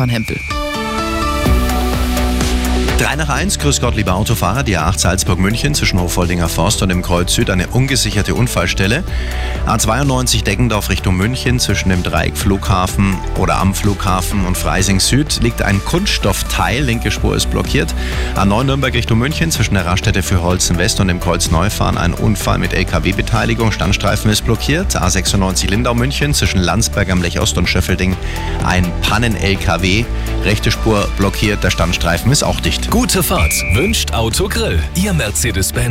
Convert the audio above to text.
Stefan Hempel. 3 nach 1, grüß Gott, lieber Autofahrer, die A8 Salzburg-München zwischen Hofholdinger Forst und dem Kreuz Süd. Eine ungesicherte Unfallstelle. A92 Deggendorf Richtung München zwischen dem Dreieck Flughafen oder am Flughafen und Freising Süd. Liegt ein Kunststoffteil, linke Spur ist blockiert. A9 Nürnberg Richtung München zwischen der Raststätte für Holzen West und dem Kreuz Neufahren. Ein Unfall mit LKW-Beteiligung, Standstreifen ist blockiert. A96 Lindau München zwischen Landsberg am Lech Ost und Schöffelding. Ein Pannen-LKW, rechte Spur blockiert, der Standstreifen ist auch dicht. Gute Fahrt wünscht Autogrill. Ihr Mercedes-Benz